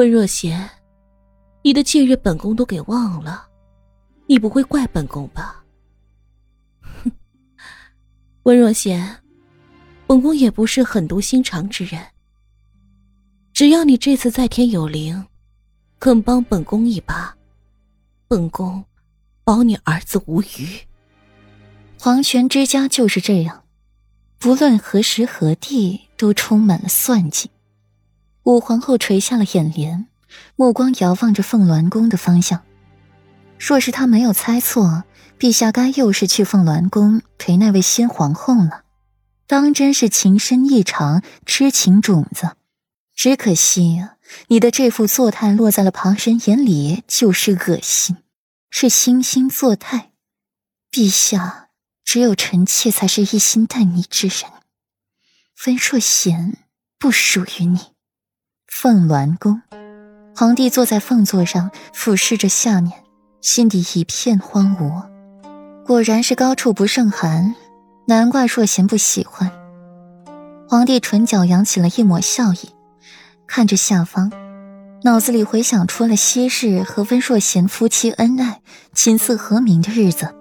温若娴，你的近日本宫都给忘了，你不会怪本宫吧？哼，温若娴，本宫也不是狠毒心肠之人。只要你这次在天有灵，肯帮本宫一把，本宫保你儿子无虞。皇权之家就是这样，不论何时何地，都充满了算计。武皇后垂下了眼帘，目光遥望着凤鸾宫的方向。若是她没有猜错，陛下该又是去凤鸾宫陪那位新皇后了。当真是情深意长，痴情种子。只可惜，你的这副作态落在了旁人眼里就是恶心，是惺惺作态。陛下，只有臣妾才是一心待你之人。温若贤不属于你。凤鸾宫，皇帝坐在凤座上，俯视着下面，心底一片荒芜。果然是高处不胜寒，难怪若娴不喜欢。皇帝唇角扬起了一抹笑意。看着下方，脑子里回想出了昔日和温若娴夫妻恩爱、琴瑟和鸣的日子，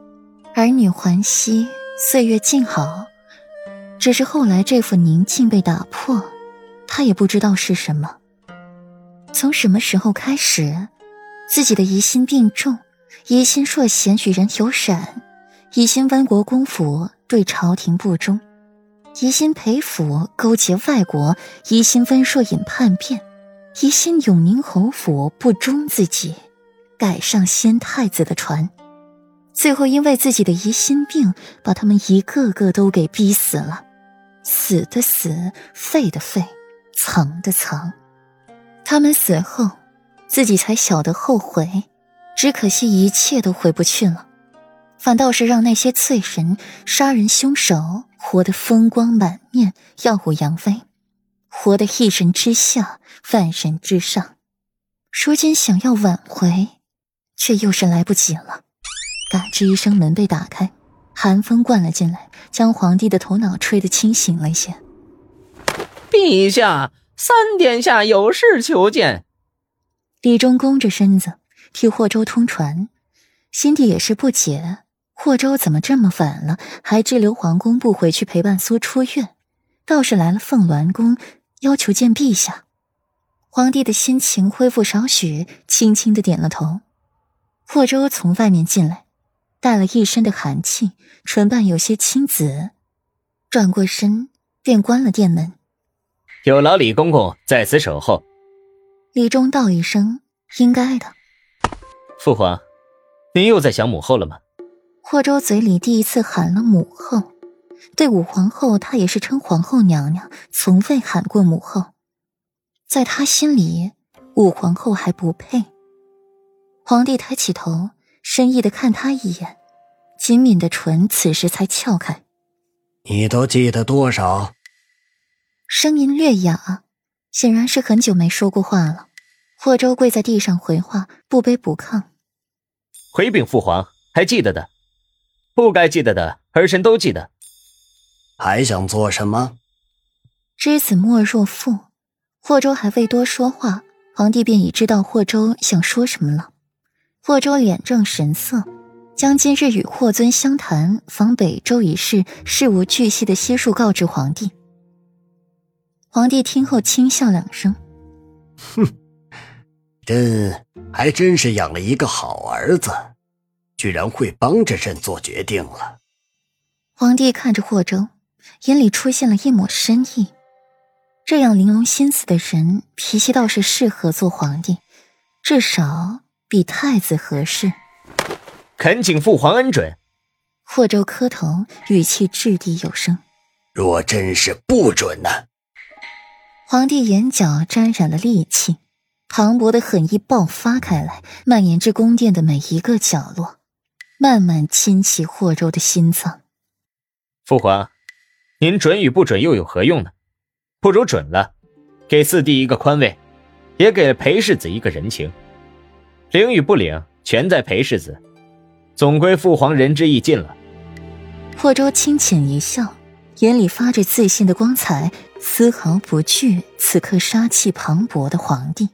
儿女环膝，岁月静好。只是后来这副宁静被打破，他也不知道是什么。从什么时候开始，自己的疑心病重，疑心若娴与人有染，疑心温国公府对朝廷不忠。疑心裴府勾结外国，疑心温若隐叛变，疑心永宁侯府不忠自己，改上先太子的船，最后因为自己的疑心病，把他们一个个都给逼死了，死的死，废的废，藏的藏。他们死后，自己才晓得后悔，只可惜一切都回不去了。反倒是让那些罪人、杀人凶手活得风光满面、耀武扬威，活得一人之下、万人之上。如今想要挽回，却又是来不及了。嘎吱一声，门被打开，寒风灌了进来，将皇帝的头脑吹得清醒了一些。陛下，三殿下有事求见。李忠弓着身子替霍州通传，心底也是不解。霍州怎么这么晚了，还滞留皇宫不回去陪伴苏出院，倒是来了凤鸾宫，要求见陛下。皇帝的心情恢复少许，轻轻的点了头。霍州从外面进来，带了一身的寒气，唇瓣有些青紫，转过身便关了殿门。有劳李公公在此守候。李忠道一声：“应该的。”父皇，您又在想母后了吗？霍州嘴里第一次喊了母后，对武皇后，他也是称皇后娘娘，从未喊过母后。在他心里，武皇后还不配。皇帝抬起头，深意的看他一眼，紧抿的唇此时才撬开。你都记得多少？声音略哑，显然是很久没说过话了。霍州跪在地上回话，不卑不亢：“回禀父皇，还记得的。”不该记得的，儿臣都记得。还想做什么？知子莫若父。霍州还未多说话，皇帝便已知道霍州想说什么了。霍州脸正神色，将今日与霍尊相谈访北周一事事无巨细的悉数告知皇帝。皇帝听后轻笑两声：“哼，朕还真是养了一个好儿子。”居然会帮着朕做决定了。皇帝看着霍州，眼里出现了一抹深意。这样玲珑心思的人，脾气倒是适合做皇帝，至少比太子合适。恳请父皇恩准。霍州磕头，语气掷地有声：“若真是不准呢？”皇帝眼角沾染了戾气，磅礴的狠意爆发开来，蔓延至宫殿的每一个角落。慢慢侵袭霍州的心脏。父皇，您准与不准又有何用呢？不如准了，给四弟一个宽慰，也给了裴世子一个人情。领与不领，全在裴世子。总归父皇仁至义尽了。霍州轻浅一笑，眼里发着自信的光彩，丝毫不惧此刻杀气磅礴的皇帝。